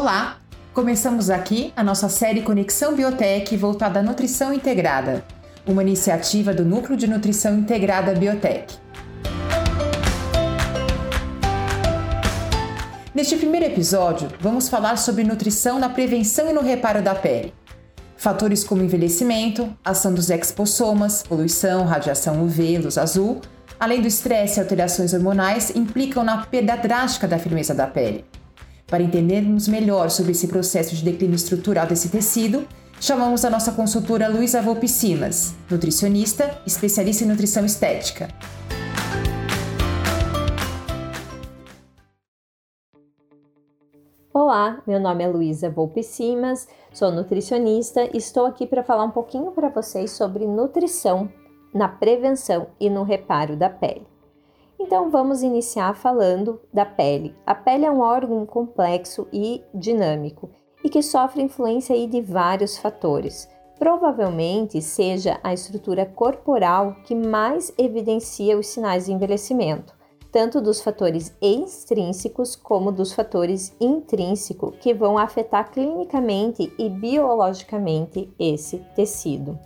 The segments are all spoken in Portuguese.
Olá! Começamos aqui a nossa série Conexão Biotech voltada à nutrição integrada, uma iniciativa do Núcleo de Nutrição Integrada Biotech. Neste primeiro episódio, vamos falar sobre nutrição na prevenção e no reparo da pele. Fatores como envelhecimento, ação dos expossomas, poluição, radiação UV, luz azul, além do estresse e alterações hormonais, implicam na perda drástica da firmeza da pele. Para entendermos melhor sobre esse processo de declínio estrutural desse tecido, chamamos a nossa consultora Luísa Volpicimas, nutricionista, especialista em nutrição estética. Olá, meu nome é Luísa Volpicimas, sou nutricionista e estou aqui para falar um pouquinho para vocês sobre nutrição na prevenção e no reparo da pele. Então vamos iniciar falando da pele. A pele é um órgão complexo e dinâmico e que sofre influência de vários fatores. Provavelmente seja a estrutura corporal que mais evidencia os sinais de envelhecimento, tanto dos fatores extrínsecos como dos fatores intrínsecos que vão afetar clinicamente e biologicamente esse tecido.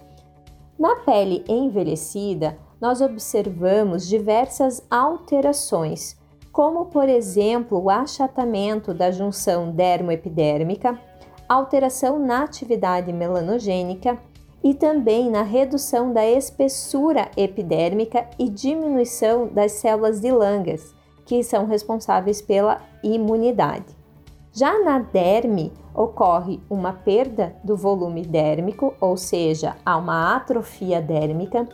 Na pele envelhecida, nós observamos diversas alterações, como por exemplo o achatamento da junção dermoepidérmica, alteração na atividade melanogênica e também na redução da espessura epidérmica e diminuição das células de Langas, que são responsáveis pela imunidade. Já na derme, ocorre uma perda do volume dérmico, ou seja, há uma atrofia dérmica,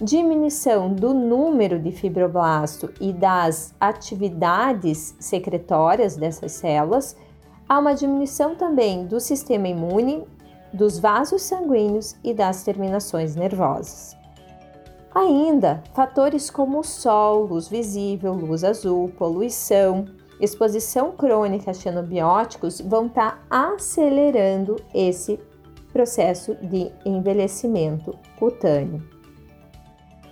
diminuição do número de fibroblasto e das atividades secretórias dessas células, há uma diminuição também do sistema imune, dos vasos sanguíneos e das terminações nervosas. Ainda, fatores como o sol, luz visível, luz azul, poluição, exposição crônica a xenobióticos vão estar tá acelerando esse processo de envelhecimento cutâneo.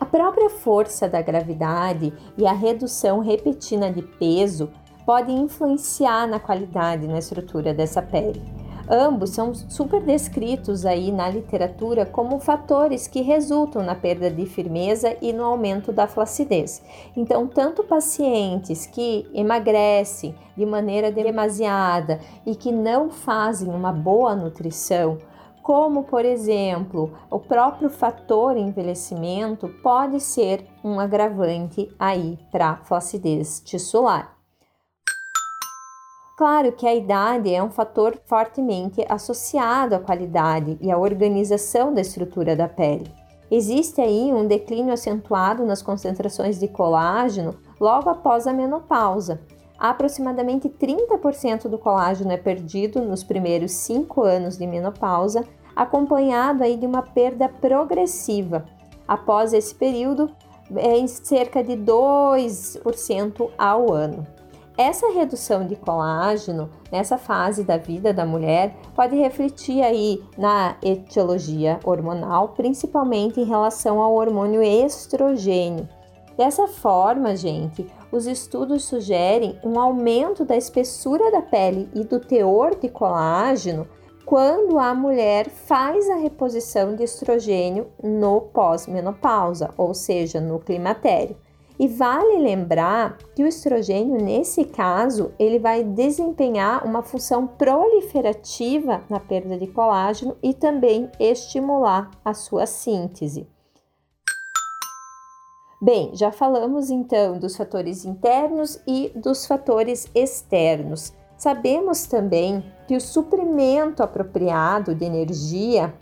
A própria força da gravidade e a redução repentina de peso podem influenciar na qualidade e na estrutura dessa pele. Ambos são super descritos aí na literatura como fatores que resultam na perda de firmeza e no aumento da flacidez. Então, tanto pacientes que emagrecem de maneira demasiada e que não fazem uma boa nutrição, como por exemplo, o próprio fator envelhecimento pode ser um agravante aí para flacidez tissular. Claro que a idade é um fator fortemente associado à qualidade e à organização da estrutura da pele. Existe aí um declínio acentuado nas concentrações de colágeno logo após a menopausa. Aproximadamente 30% do colágeno é perdido nos primeiros 5 anos de menopausa, acompanhado aí de uma perda progressiva. Após esse período, é em cerca de 2% ao ano. Essa redução de colágeno nessa fase da vida da mulher pode refletir aí na etiologia hormonal, principalmente em relação ao hormônio estrogênio. Dessa forma, gente, os estudos sugerem um aumento da espessura da pele e do teor de colágeno quando a mulher faz a reposição de estrogênio no pós-menopausa, ou seja, no climatério. E vale lembrar que o estrogênio, nesse caso, ele vai desempenhar uma função proliferativa na perda de colágeno e também estimular a sua síntese. Bem, já falamos então dos fatores internos e dos fatores externos. Sabemos também que o suprimento apropriado de energia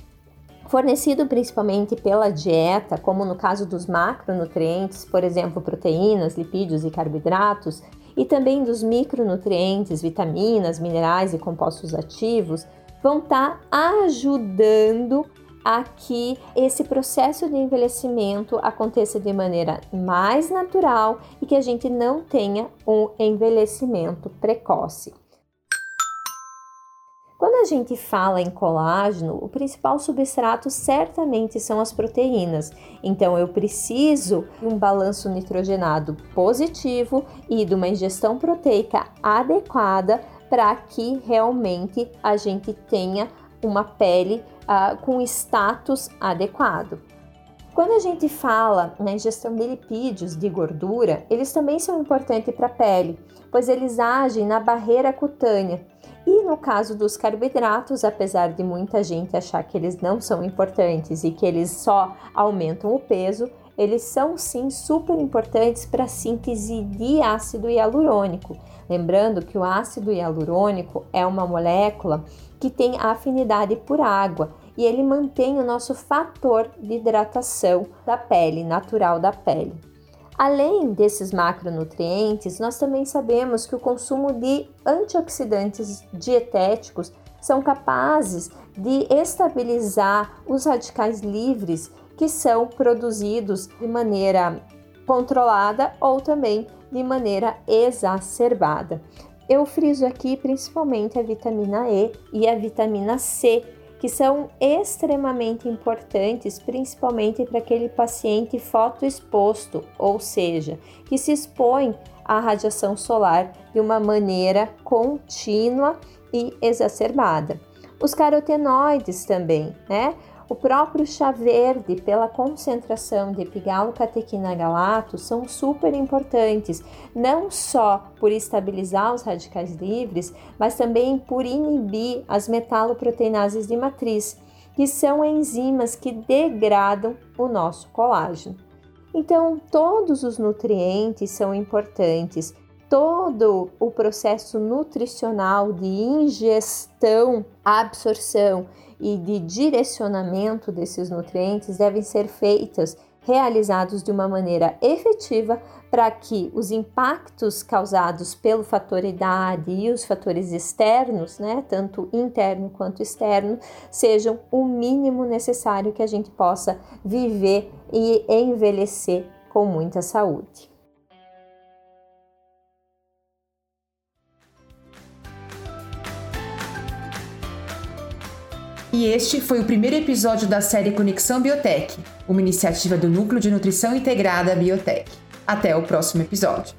fornecido principalmente pela dieta, como no caso dos macronutrientes, por exemplo, proteínas, lipídios e carboidratos, e também dos micronutrientes, vitaminas, minerais e compostos ativos, vão estar tá ajudando a que esse processo de envelhecimento aconteça de maneira mais natural e que a gente não tenha um envelhecimento precoce. Quando a gente fala em colágeno, o principal substrato certamente são as proteínas. Então eu preciso de um balanço nitrogenado positivo e de uma ingestão proteica adequada para que realmente a gente tenha uma pele uh, com status adequado. Quando a gente fala na ingestão de lipídios, de gordura, eles também são importantes para a pele, pois eles agem na barreira cutânea. E no caso dos carboidratos, apesar de muita gente achar que eles não são importantes e que eles só aumentam o peso, eles são sim super importantes para a síntese de ácido hialurônico. Lembrando que o ácido hialurônico é uma molécula que tem afinidade por água e ele mantém o nosso fator de hidratação da pele, natural da pele. Além desses macronutrientes, nós também sabemos que o consumo de antioxidantes dietéticos são capazes de estabilizar os radicais livres que são produzidos de maneira controlada ou também de maneira exacerbada. Eu friso aqui principalmente a vitamina E e a vitamina C, que são extremamente importantes, principalmente para aquele paciente fotoexposto, ou seja, que se expõe à radiação solar de uma maneira contínua e exacerbada. Os carotenoides também, né? O próprio chá verde, pela concentração de epigalocatequina galato, são super importantes, não só por estabilizar os radicais livres, mas também por inibir as metaloproteinases de matriz, que são enzimas que degradam o nosso colágeno. Então, todos os nutrientes são importantes, todo o processo nutricional de ingestão, absorção e de direcionamento desses nutrientes devem ser feitas, realizados de uma maneira efetiva para que os impactos causados pelo fator idade e os fatores externos, né, tanto interno quanto externo, sejam o mínimo necessário que a gente possa viver e envelhecer com muita saúde. E este foi o primeiro episódio da série Conexão Biotech, uma iniciativa do Núcleo de Nutrição Integrada Biotech. Até o próximo episódio.